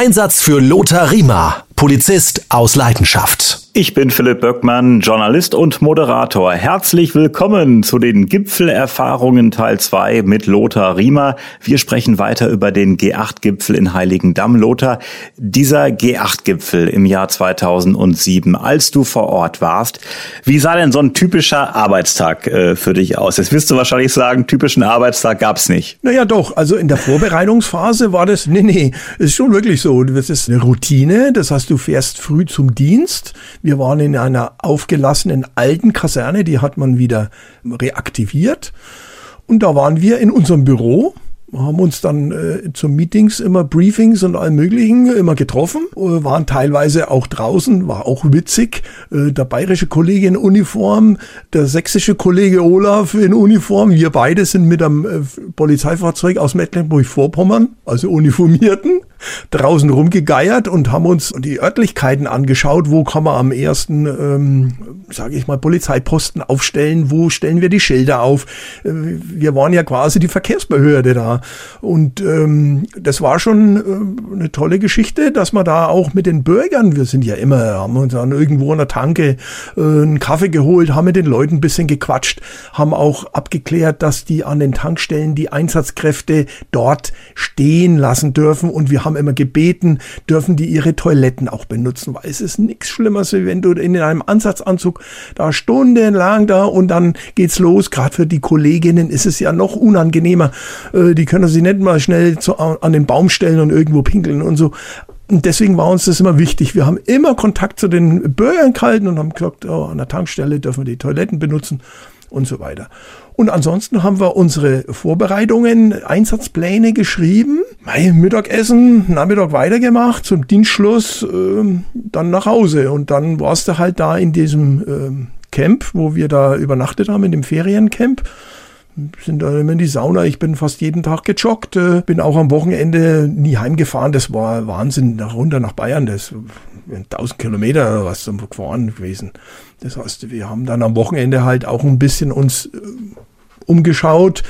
Einsatz für Lothar Riemer, Polizist aus Leidenschaft. Ich bin Philipp Böckmann, Journalist und Moderator. Herzlich willkommen zu den Gipfelerfahrungen Teil 2 mit Lothar Riemer. Wir sprechen weiter über den G8-Gipfel in Heiligendamm. Lothar, dieser G8-Gipfel im Jahr 2007, als du vor Ort warst, wie sah denn so ein typischer Arbeitstag äh, für dich aus? Jetzt wirst du wahrscheinlich sagen, typischen Arbeitstag gab's nicht. Naja doch, also in der Vorbereitungsphase war das, nee, nee, ist schon wirklich so. Das ist eine Routine, das heißt, du fährst früh zum Dienst. Wir waren in einer aufgelassenen alten Kaserne, die hat man wieder reaktiviert. Und da waren wir in unserem Büro haben uns dann äh, zu Meetings immer Briefings und allem möglichen immer getroffen, äh, waren teilweise auch draußen, war auch witzig. Äh, der bayerische Kollege in Uniform, der sächsische Kollege Olaf in Uniform, wir beide sind mit einem äh, Polizeifahrzeug aus Mecklenburg-Vorpommern, also Uniformierten, draußen rumgegeiert und haben uns die Örtlichkeiten angeschaut, wo kann man am ersten, ähm, sage ich mal, Polizeiposten aufstellen, wo stellen wir die Schilder auf. Äh, wir waren ja quasi die Verkehrsbehörde da. Und ähm, das war schon äh, eine tolle Geschichte, dass man da auch mit den Bürgern, wir sind ja immer, haben uns dann irgendwo an der Tanke äh, einen Kaffee geholt, haben mit den Leuten ein bisschen gequatscht, haben auch abgeklärt, dass die an den Tankstellen die Einsatzkräfte dort stehen lassen dürfen. Und wir haben immer gebeten, dürfen die ihre Toiletten auch benutzen, weil es ist nichts Schlimmeres, wenn du in einem Ansatzanzug da stundenlang da und dann geht's los. Gerade für die Kolleginnen ist es ja noch unangenehmer. Äh, die können sich nicht mal schnell zu, an den Baum stellen und irgendwo pinkeln und so. Und deswegen war uns das immer wichtig. Wir haben immer Kontakt zu den Bürgern gehalten und haben gesagt, oh, an der Tankstelle dürfen wir die Toiletten benutzen und so weiter. Und ansonsten haben wir unsere Vorbereitungen, Einsatzpläne geschrieben, Mittagessen, Nachmittag weitergemacht, zum Dienstschluss, äh, dann nach Hause. Und dann warst du halt da in diesem äh, Camp, wo wir da übernachtet haben, in dem Feriencamp sind immer in die Sauna. Ich bin fast jeden Tag gejoggt, äh, bin auch am Wochenende nie heimgefahren. Das war Wahnsinn, nach runter nach Bayern. Das 1000 Kilometer oder was gefahren gewesen. Das heißt, wir haben dann am Wochenende halt auch ein bisschen uns äh, umgeschaut,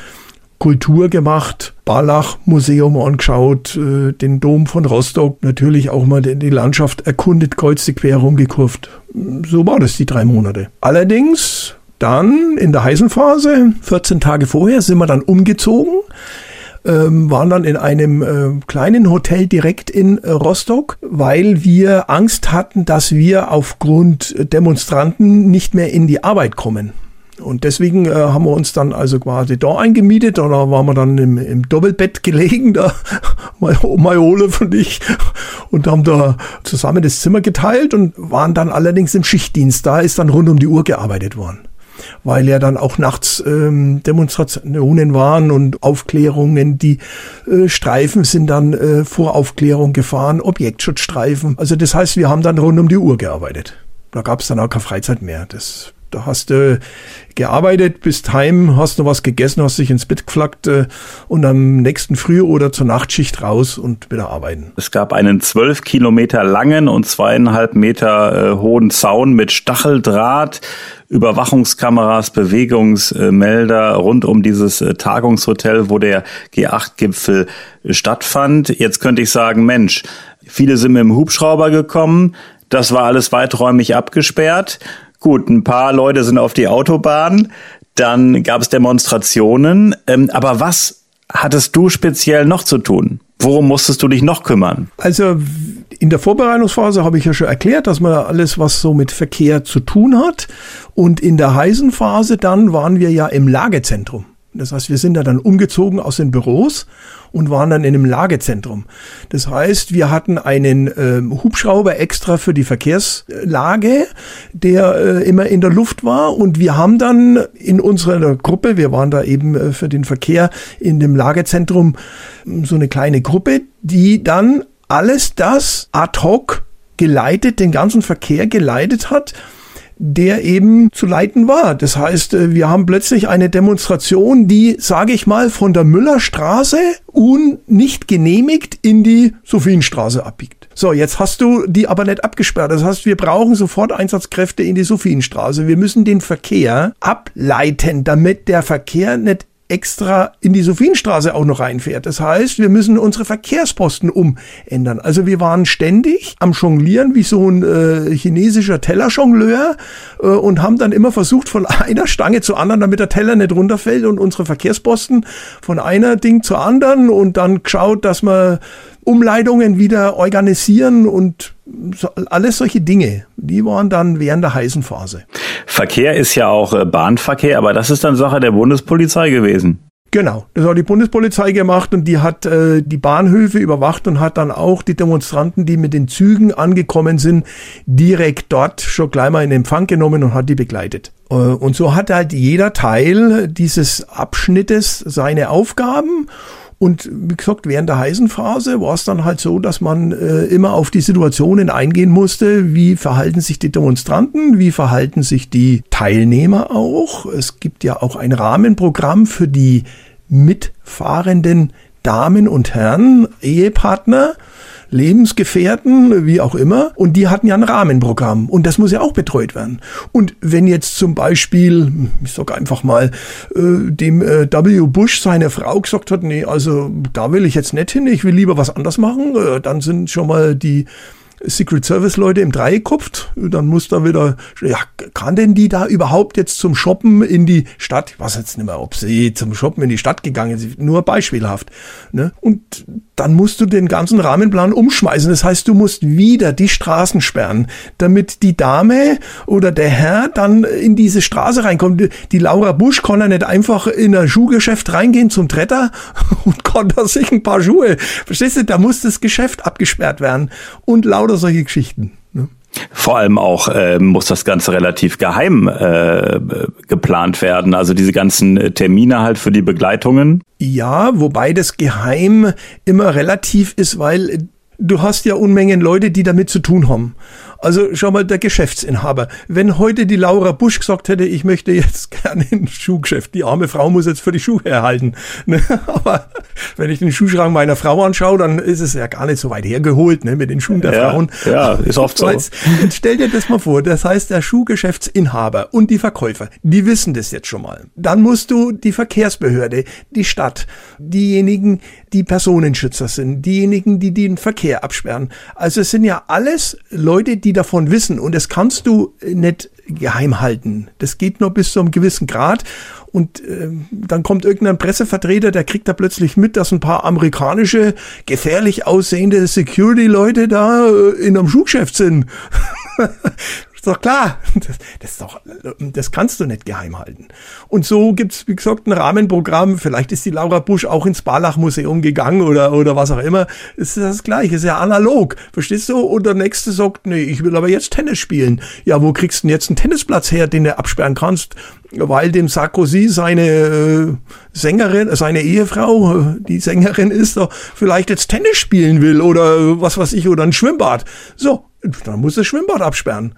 Kultur gemacht, Barlach Museum angeschaut, äh, den Dom von Rostock, natürlich auch mal die Landschaft erkundet, kreuz quer rumgekurft. So war das die drei Monate. Allerdings dann in der heißen Phase, 14 Tage vorher, sind wir dann umgezogen ähm, waren dann in einem äh, kleinen Hotel direkt in äh, Rostock, weil wir Angst hatten, dass wir aufgrund Demonstranten nicht mehr in die Arbeit kommen. Und deswegen äh, haben wir uns dann also quasi da eingemietet und da waren wir dann im, im Doppelbett gelegen, da mein Olaf und ich und haben da zusammen das Zimmer geteilt und waren dann allerdings im Schichtdienst. Da ist dann rund um die Uhr gearbeitet worden weil ja dann auch nachts ähm, Demonstrationen waren und Aufklärungen. Die äh, Streifen sind dann äh, vor Aufklärung gefahren, Objektschutzstreifen. Also das heißt, wir haben dann rund um die Uhr gearbeitet. Da gab es dann auch keine Freizeit mehr. Das da hast du gearbeitet, bist heim, hast noch was gegessen, hast dich ins Bett geflackt äh, und am nächsten Früh oder zur Nachtschicht raus und wieder arbeiten. Es gab einen zwölf Kilometer langen und zweieinhalb Meter äh, hohen Zaun mit Stacheldraht, Überwachungskameras, Bewegungsmelder rund um dieses äh, Tagungshotel, wo der G8-Gipfel stattfand. Jetzt könnte ich sagen, Mensch, viele sind mit dem Hubschrauber gekommen, das war alles weiträumig abgesperrt. Gut, ein paar Leute sind auf die Autobahn, dann gab es Demonstrationen. Ähm, aber was hattest du speziell noch zu tun? Worum musstest du dich noch kümmern? Also in der Vorbereitungsphase habe ich ja schon erklärt, dass man alles, was so mit Verkehr zu tun hat. Und in der heißen Phase dann waren wir ja im Lagezentrum. Das heißt, wir sind da dann umgezogen aus den Büros und waren dann in einem Lagezentrum. Das heißt, wir hatten einen ähm, Hubschrauber extra für die Verkehrslage, der äh, immer in der Luft war und wir haben dann in unserer Gruppe, wir waren da eben äh, für den Verkehr in dem Lagezentrum so eine kleine Gruppe, die dann alles das ad hoc geleitet, den ganzen Verkehr geleitet hat der eben zu leiten war. Das heißt, äh, wir haben plötzlich eine Demonstration, die, sage ich mal, von der Müllerstraße un nicht genehmigt in die Sophienstraße abbiegt. So, jetzt hast du die aber nicht abgesperrt. Das heißt, wir brauchen sofort Einsatzkräfte in die Sophienstraße. Wir müssen den Verkehr ableiten, damit der Verkehr nicht extra in die Sophienstraße auch noch reinfährt. Das heißt, wir müssen unsere Verkehrsposten umändern. Also wir waren ständig am Jonglieren wie so ein äh, chinesischer Tellerjongleur äh, und haben dann immer versucht, von einer Stange zur anderen, damit der Teller nicht runterfällt und unsere Verkehrsposten von einer Ding zur anderen und dann geschaut, dass wir Umleitungen wieder organisieren und so, alles solche Dinge. Die waren dann während der heißen Phase. Verkehr ist ja auch äh, Bahnverkehr, aber das ist dann Sache der Bundespolizei gewesen. Genau, das hat die Bundespolizei gemacht und die hat äh, die Bahnhöfe überwacht und hat dann auch die Demonstranten, die mit den Zügen angekommen sind, direkt dort schon gleich mal in Empfang genommen und hat die begleitet. Äh, und so hat halt jeder Teil dieses Abschnittes seine Aufgaben und wie gesagt, während der heißen Phase war es dann halt so, dass man äh, immer auf die Situationen eingehen musste. Wie verhalten sich die Demonstranten? Wie verhalten sich die Teilnehmer auch? Es gibt ja auch ein Rahmenprogramm für die mitfahrenden Damen und Herren, Ehepartner. Lebensgefährten, wie auch immer. Und die hatten ja ein Rahmenprogramm. Und das muss ja auch betreut werden. Und wenn jetzt zum Beispiel, ich sag einfach mal, äh, dem äh, W. Bush seine Frau gesagt hat, nee, also da will ich jetzt nicht hin, ich will lieber was anders machen, äh, dann sind schon mal die Secret Service Leute im Dreieck kupft, dann muss da wieder, ja, kann denn die da überhaupt jetzt zum Shoppen in die Stadt? Ich weiß jetzt nicht mehr, ob sie zum Shoppen in die Stadt gegangen sind, nur beispielhaft. Ne? Und dann musst du den ganzen Rahmenplan umschmeißen. Das heißt, du musst wieder die Straßen sperren, damit die Dame oder der Herr dann in diese Straße reinkommt. Die Laura Busch kann ja nicht einfach in ein Schuhgeschäft reingehen zum Tretter und kann da sich ein paar Schuhe. Verstehst du? Da muss das Geschäft abgesperrt werden. Und lauter solche Geschichten. Ne? Vor allem auch äh, muss das Ganze relativ geheim äh, geplant werden. Also diese ganzen Termine halt für die Begleitungen. Ja, wobei das geheim immer relativ ist, weil du hast ja Unmengen Leute, die damit zu tun haben. Also schau mal, der Geschäftsinhaber. Wenn heute die Laura Busch gesagt hätte, ich möchte jetzt gerne ein Schuhgeschäft, die arme Frau muss jetzt für die Schuhe erhalten. Ne? Aber wenn ich den Schuhschrank meiner Frau anschaue, dann ist es ja gar nicht so weit hergeholt ne, mit den Schuhen der ja, Frauen. Ja, ist oft so. Jetzt, jetzt stell dir das mal vor, das heißt, der Schuhgeschäftsinhaber und die Verkäufer, die wissen das jetzt schon mal. Dann musst du die Verkehrsbehörde, die Stadt, diejenigen, die Personenschützer sind, diejenigen, die den Verkehr absperren. Also es sind ja alles Leute, die davon wissen und das kannst du nicht geheim halten. Das geht nur bis zu einem gewissen Grad und äh, dann kommt irgendein Pressevertreter, der kriegt da plötzlich mit, dass ein paar amerikanische gefährlich aussehende Security-Leute da äh, in einem Schuhgeschäft sind. Ist doch klar. Das, das, ist doch, das kannst du nicht geheim halten. Und so gibt's wie gesagt, ein Rahmenprogramm. Vielleicht ist die Laura Busch auch ins Barlach-Museum gegangen oder, oder was auch immer. Es ist das Gleiche, ist ja analog. Verstehst du? Und der Nächste sagt, nee, ich will aber jetzt Tennis spielen. Ja, wo kriegst du denn jetzt einen Tennisplatz her, den du absperren kannst? Weil dem Sarkozy seine äh, Sängerin, seine Ehefrau, äh, die Sängerin ist, doch vielleicht jetzt Tennis spielen will oder was weiß ich, oder ein Schwimmbad. So, dann muss das Schwimmbad absperren.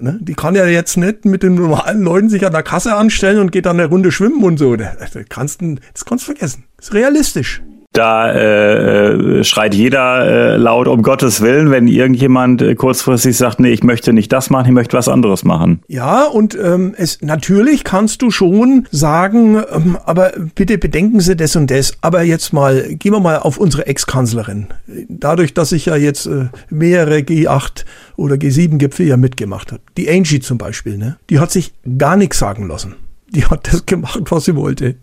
Ne? Die kann ja jetzt nicht mit den normalen Leuten sich an der Kasse anstellen und geht dann eine Runde schwimmen und so. Das kannst du, das kannst du vergessen. Das ist realistisch. Da äh, äh, schreit jeder äh, laut um Gottes Willen, wenn irgendjemand äh, kurzfristig sagt, nee, ich möchte nicht das machen, ich möchte was anderes machen. Ja, und ähm, es natürlich kannst du schon sagen, ähm, aber bitte bedenken Sie das und das. Aber jetzt mal, gehen wir mal auf unsere Ex-Kanzlerin. Dadurch, dass ich ja jetzt äh, mehrere G8 oder G7-Gipfel ja mitgemacht habe. Die Angie zum Beispiel, ne? Die hat sich gar nichts sagen lassen. Die hat das gemacht, was sie wollte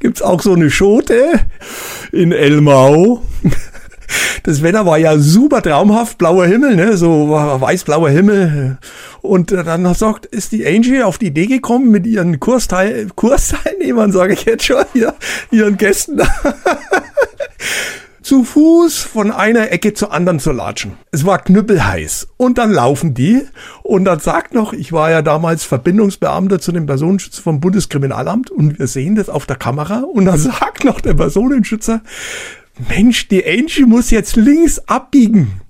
gibt's auch so eine Schote in Elmau. Das Wetter war ja super traumhaft, blauer Himmel, ne, so weiß-blauer Himmel. Und dann sagt, ist die Angie auf die Idee gekommen mit ihren Kursteil Kursteilnehmern, sage ich jetzt schon, hier, ihren Gästen zu Fuß von einer Ecke zur anderen zu latschen. Es war knüppelheiß. Und dann laufen die. Und dann sagt noch, ich war ja damals Verbindungsbeamter zu dem Personenschützer vom Bundeskriminalamt und wir sehen das auf der Kamera. Und dann sagt noch der Personenschützer, Mensch, die Angie muss jetzt links abbiegen.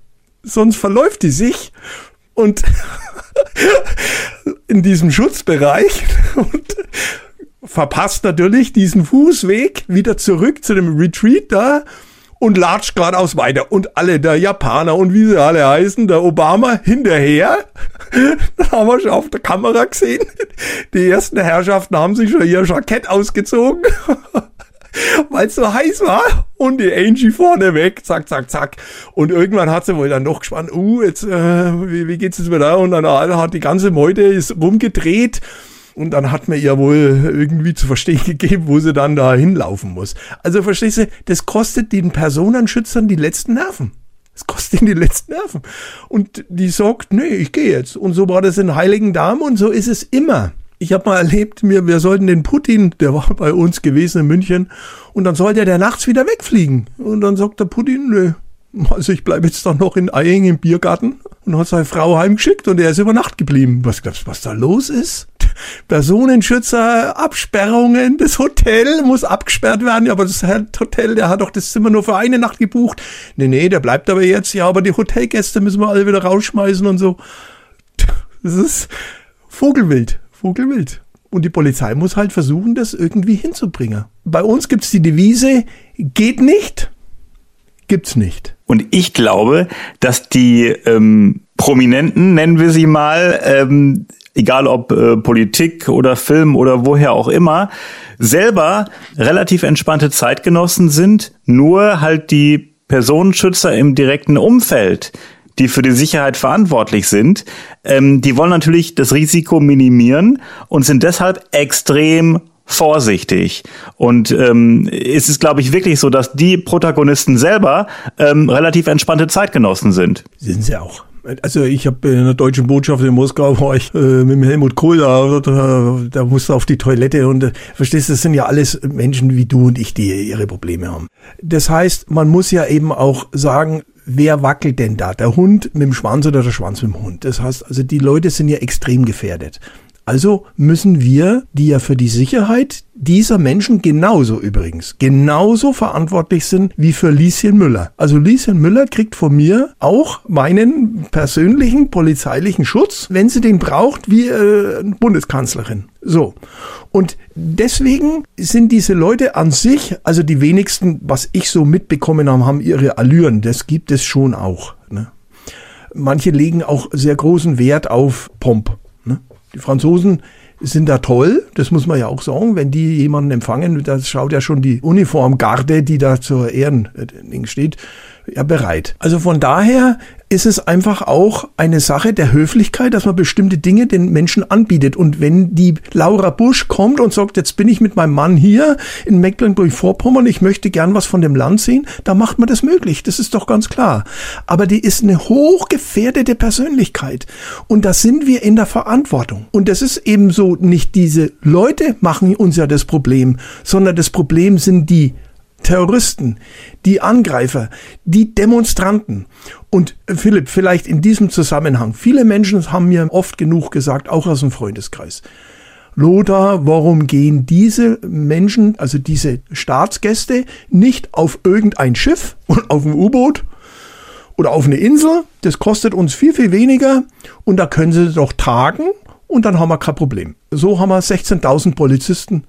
Sonst verläuft die sich. Und in diesem Schutzbereich und verpasst natürlich diesen Fußweg wieder zurück zu dem Retreat da und latscht geradeaus weiter. Und alle, der Japaner und wie sie alle heißen, der Obama hinterher. Dann haben wir schon auf der Kamera gesehen. Die ersten Herrschaften haben sich schon ihr Jackett ausgezogen. weil es so heiß war und die Angie vorne weg, zack, zack, zack. Und irgendwann hat sie wohl dann doch gespannt, uh, jetzt, äh, wie, wie geht's jetzt wieder? Und dann hat die ganze Meute ist rumgedreht. Und dann hat mir ihr wohl irgendwie zu verstehen gegeben, wo sie dann da hinlaufen muss. Also verstehst du, das kostet den Personenschützern die letzten Nerven. Das kostet ihnen die letzten Nerven. Und die sagt, nee, ich gehe jetzt. Und so war das in Heiligen Damen und so ist es immer. Ich habe mal erlebt, wir, wir sollten den Putin, der war bei uns gewesen in München, und dann sollte der nachts wieder wegfliegen. Und dann sagt der Putin, nö, also ich bleibe jetzt doch noch in Eying im Biergarten und hat seine Frau heimgeschickt und er ist über Nacht geblieben. Was glaubst du, was da los ist? Personenschützer, Absperrungen, das Hotel muss abgesperrt werden. Ja, aber das Hotel, der hat doch das Zimmer nur für eine Nacht gebucht. Nee, nee, der bleibt aber jetzt. Ja, aber die Hotelgäste müssen wir alle wieder rausschmeißen und so. Das ist Vogelwild. Vogelwild. Und die Polizei muss halt versuchen, das irgendwie hinzubringen. Bei uns gibt es die Devise, geht nicht, gibt's nicht. Und ich glaube, dass die ähm, Prominenten, nennen wir sie mal, ähm, egal ob äh, Politik oder Film oder woher auch immer, selber relativ entspannte Zeitgenossen sind, nur halt die Personenschützer im direkten Umfeld die für die Sicherheit verantwortlich sind, ähm, die wollen natürlich das Risiko minimieren und sind deshalb extrem vorsichtig. Und ähm, ist es, glaube ich, wirklich so, dass die Protagonisten selber ähm, relativ entspannte Zeitgenossen sind. Sind sie auch. Also ich habe in der deutschen Botschaft in Moskau war ich äh, mit Helmut Kohl da, da, da musste auf die Toilette und äh, verstehst das sind ja alles Menschen wie du und ich, die ihre Probleme haben. Das heißt, man muss ja eben auch sagen, wer wackelt denn da? Der Hund mit dem Schwanz oder der Schwanz mit dem Hund? Das heißt, also die Leute sind ja extrem gefährdet. Also müssen wir, die ja für die Sicherheit dieser Menschen genauso übrigens, genauso verantwortlich sind wie für Lieschen Müller. Also Lieschen Müller kriegt von mir auch meinen persönlichen polizeilichen Schutz, wenn sie den braucht, wie äh, Bundeskanzlerin. So. Und deswegen sind diese Leute an sich, also die wenigsten, was ich so mitbekommen habe, haben ihre Allüren. Das gibt es schon auch. Ne? Manche legen auch sehr großen Wert auf Pomp. Die Franzosen sind da toll, das muss man ja auch sagen. Wenn die jemanden empfangen, da schaut ja schon die Uniformgarde, die da zur Ehren äh, steht, ja bereit. Also von daher ist es einfach auch eine Sache der Höflichkeit, dass man bestimmte Dinge den Menschen anbietet. Und wenn die Laura Busch kommt und sagt, jetzt bin ich mit meinem Mann hier in Mecklenburg-Vorpommern, ich möchte gern was von dem Land sehen, da macht man das möglich. Das ist doch ganz klar. Aber die ist eine hochgefährdete Persönlichkeit. Und da sind wir in der Verantwortung. Und das ist eben so, nicht diese Leute machen uns ja das Problem, sondern das Problem sind die Terroristen, die Angreifer, die Demonstranten. Und äh, Philipp, vielleicht in diesem Zusammenhang, viele Menschen haben mir oft genug gesagt, auch aus dem Freundeskreis, Lothar, warum gehen diese Menschen, also diese Staatsgäste, nicht auf irgendein Schiff und auf ein U-Boot oder auf eine Insel? Das kostet uns viel, viel weniger und da können sie doch tagen und dann haben wir kein Problem. So haben wir 16.000 Polizisten.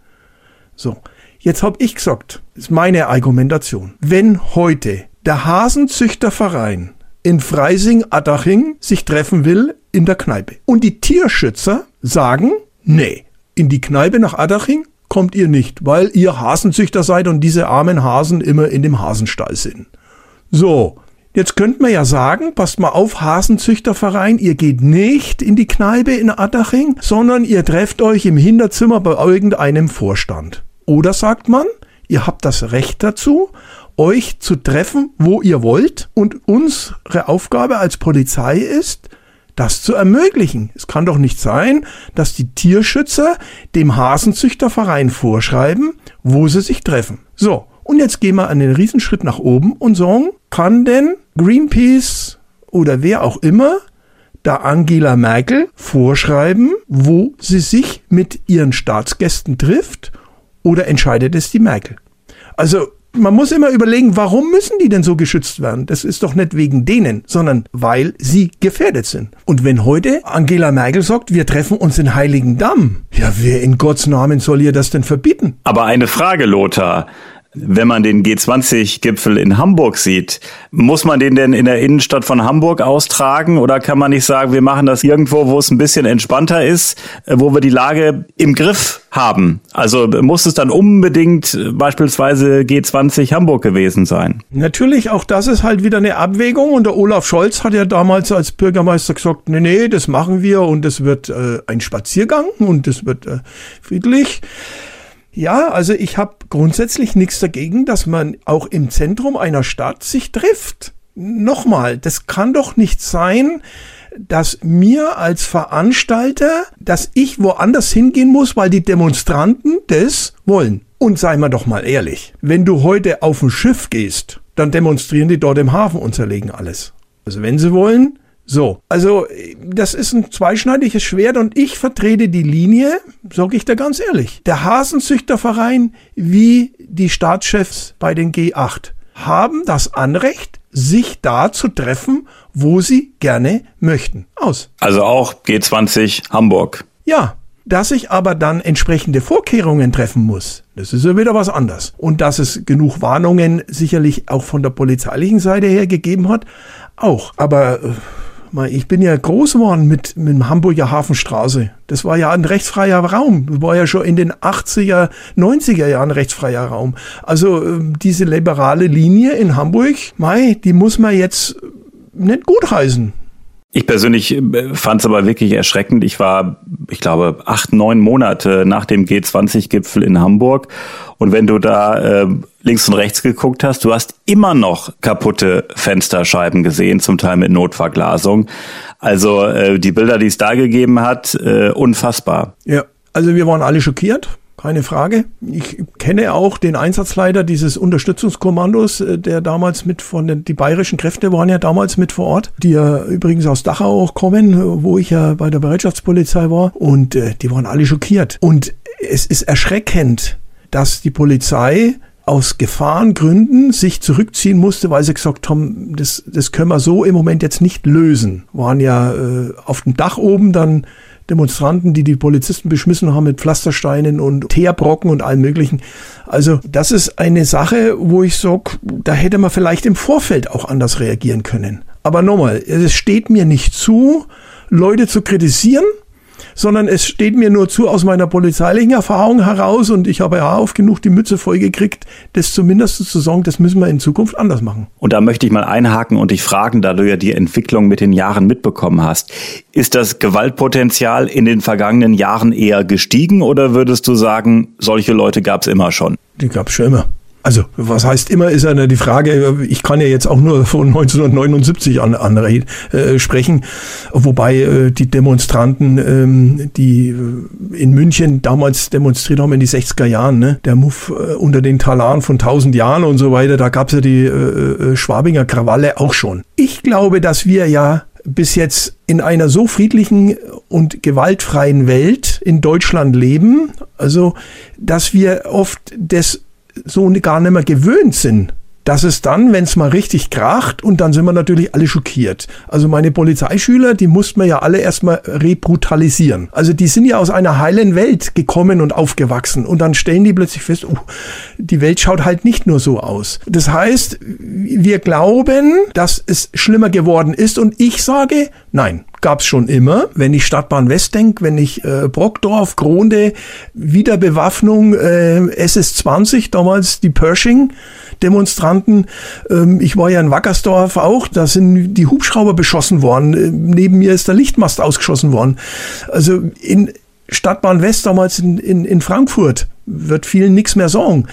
So. Jetzt habe ich gesagt, ist meine Argumentation. Wenn heute der Hasenzüchterverein in Freising-Adaching sich treffen will in der Kneipe und die Tierschützer sagen, nee, in die Kneipe nach Adaching kommt ihr nicht, weil ihr Hasenzüchter seid und diese armen Hasen immer in dem Hasenstall sind. So, Jetzt könnte man ja sagen, passt mal auf, Hasenzüchterverein, ihr geht nicht in die Kneipe in Adaching, sondern ihr trefft euch im Hinterzimmer bei irgendeinem Vorstand. Oder sagt man, ihr habt das Recht dazu, euch zu treffen, wo ihr wollt. Und unsere Aufgabe als Polizei ist, das zu ermöglichen. Es kann doch nicht sein, dass die Tierschützer dem Hasenzüchterverein vorschreiben, wo sie sich treffen. So, und jetzt gehen wir einen Riesenschritt nach oben und sagen, kann denn Greenpeace oder wer auch immer da Angela Merkel vorschreiben, wo sie sich mit ihren Staatsgästen trifft oder entscheidet es die Merkel? Also man muss immer überlegen, warum müssen die denn so geschützt werden? Das ist doch nicht wegen denen, sondern weil sie gefährdet sind. Und wenn heute Angela Merkel sagt, wir treffen uns in Heiligendamm, ja, wer in Gottes Namen soll ihr das denn verbieten? Aber eine Frage, Lothar. Wenn man den G20-Gipfel in Hamburg sieht, muss man den denn in der Innenstadt von Hamburg austragen oder kann man nicht sagen, wir machen das irgendwo, wo es ein bisschen entspannter ist, äh, wo wir die Lage im Griff haben? Also muss es dann unbedingt äh, beispielsweise G20 Hamburg gewesen sein? Natürlich, auch das ist halt wieder eine Abwägung und der Olaf Scholz hat ja damals als Bürgermeister gesagt, nee, nee, das machen wir und es wird äh, ein Spaziergang und es wird äh, friedlich. Ja, also ich habe grundsätzlich nichts dagegen, dass man auch im Zentrum einer Stadt sich trifft. Nochmal, das kann doch nicht sein, dass mir als Veranstalter, dass ich woanders hingehen muss, weil die Demonstranten das wollen. Und sei mal doch mal ehrlich, wenn du heute auf ein Schiff gehst, dann demonstrieren die dort im Hafen und zerlegen alles. Also wenn sie wollen, so, also das ist ein zweischneidiges Schwert und ich vertrete die Linie, sage ich da ganz ehrlich. Der Hasenzüchterverein wie die Staatschefs bei den G8 haben das Anrecht, sich da zu treffen, wo sie gerne möchten. Aus. Also auch G20 Hamburg. Ja, dass ich aber dann entsprechende Vorkehrungen treffen muss, das ist ja wieder was anderes. Und dass es genug Warnungen sicherlich auch von der polizeilichen Seite her gegeben hat, auch. Aber äh, ich bin ja groß geworden mit, mit dem Hamburger Hafenstraße. Das war ja ein rechtsfreier Raum. War ja schon in den 80er, 90er Jahren rechtsfreier Raum. Also ähm, diese liberale Linie in Hamburg, mei, die muss man jetzt nicht gutheißen. Ich persönlich äh, fand es aber wirklich erschreckend. Ich war, ich glaube, acht, neun Monate nach dem G20-Gipfel in Hamburg. Und wenn du da äh, links und rechts geguckt hast, du hast immer noch kaputte Fensterscheiben gesehen, zum Teil mit Notverglasung. Also äh, die Bilder, die es da gegeben hat, äh, unfassbar. Ja, also wir waren alle schockiert. Keine Frage. Ich kenne auch den Einsatzleiter dieses Unterstützungskommandos, äh, der damals mit von den, die bayerischen Kräfte waren ja damals mit vor Ort, die ja übrigens aus Dachau auch kommen, wo ich ja bei der Bereitschaftspolizei war und äh, die waren alle schockiert. Und es ist erschreckend, dass die Polizei aus Gefahrengründen sich zurückziehen musste, weil sie gesagt haben, das, das können wir so im Moment jetzt nicht lösen. Waren ja äh, auf dem Dach oben dann Demonstranten, die die Polizisten beschmissen haben mit Pflastersteinen und Teerbrocken und allem möglichen. Also das ist eine Sache, wo ich sage, da hätte man vielleicht im Vorfeld auch anders reagieren können. Aber nochmal, es steht mir nicht zu, Leute zu kritisieren, sondern es steht mir nur zu aus meiner polizeilichen Erfahrung heraus und ich habe ja oft genug die Mütze voll gekriegt, das zumindest zu sagen, das müssen wir in Zukunft anders machen. Und da möchte ich mal einhaken und dich fragen, da du ja die Entwicklung mit den Jahren mitbekommen hast. Ist das Gewaltpotenzial in den vergangenen Jahren eher gestiegen oder würdest du sagen, solche Leute gab es immer schon? Die gab es schon immer. Also, was heißt immer, ist ja die Frage, ich kann ja jetzt auch nur von 1979 an, an äh, sprechen, wobei äh, die Demonstranten, ähm, die äh, in München damals demonstriert haben in die 60er Jahren, ne? der Move äh, unter den Talaren von 1000 Jahren und so weiter, da gab's ja die äh, äh, Schwabinger Krawalle auch schon. Ich glaube, dass wir ja bis jetzt in einer so friedlichen und gewaltfreien Welt in Deutschland leben, also dass wir oft das so gar nicht mehr gewöhnt sind, dass es dann, wenn es mal richtig kracht, und dann sind wir natürlich alle schockiert. Also meine Polizeischüler, die mussten wir ja alle erstmal rebrutalisieren. Also die sind ja aus einer heilen Welt gekommen und aufgewachsen. Und dann stellen die plötzlich fest, oh, die Welt schaut halt nicht nur so aus. Das heißt, wir glauben, dass es schlimmer geworden ist. Und ich sage, nein, gab's schon immer. Wenn ich Stadtbahn West denke, wenn ich äh, Brockdorf, Gronde, Wiederbewaffnung, äh, SS-20, damals die Pershing, Demonstranten. Ähm, ich war ja in Wackersdorf auch, da sind die Hubschrauber beschossen worden. Äh, neben mir ist der Lichtmast ausgeschossen worden. Also in Stadtbahn West damals in, in, in Frankfurt wird vielen nichts mehr sagen.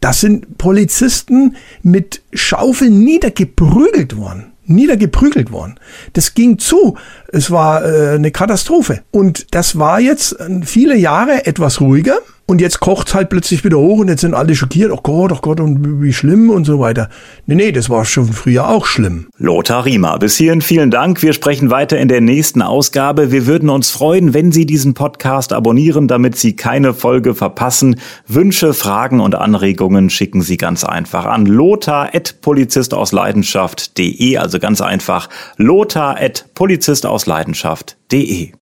Das sind Polizisten mit Schaufeln niedergeprügelt worden niedergeprügelt worden. Das ging zu. Es war äh, eine Katastrophe. Und das war jetzt äh, viele Jahre etwas ruhiger. Und jetzt kocht's halt plötzlich wieder hoch und jetzt sind alle schockiert. Oh Gott, oh Gott, und wie schlimm und so weiter. Nee, nee, das war schon früher auch schlimm. Lothar Riemer, bis hierhin vielen Dank. Wir sprechen weiter in der nächsten Ausgabe. Wir würden uns freuen, wenn Sie diesen Podcast abonnieren, damit Sie keine Folge verpassen. Wünsche, Fragen und Anregungen schicken Sie ganz einfach an lothar.polizistausleidenschaft.de, also ganz einfach lothar.polizistausleidenschaft.de.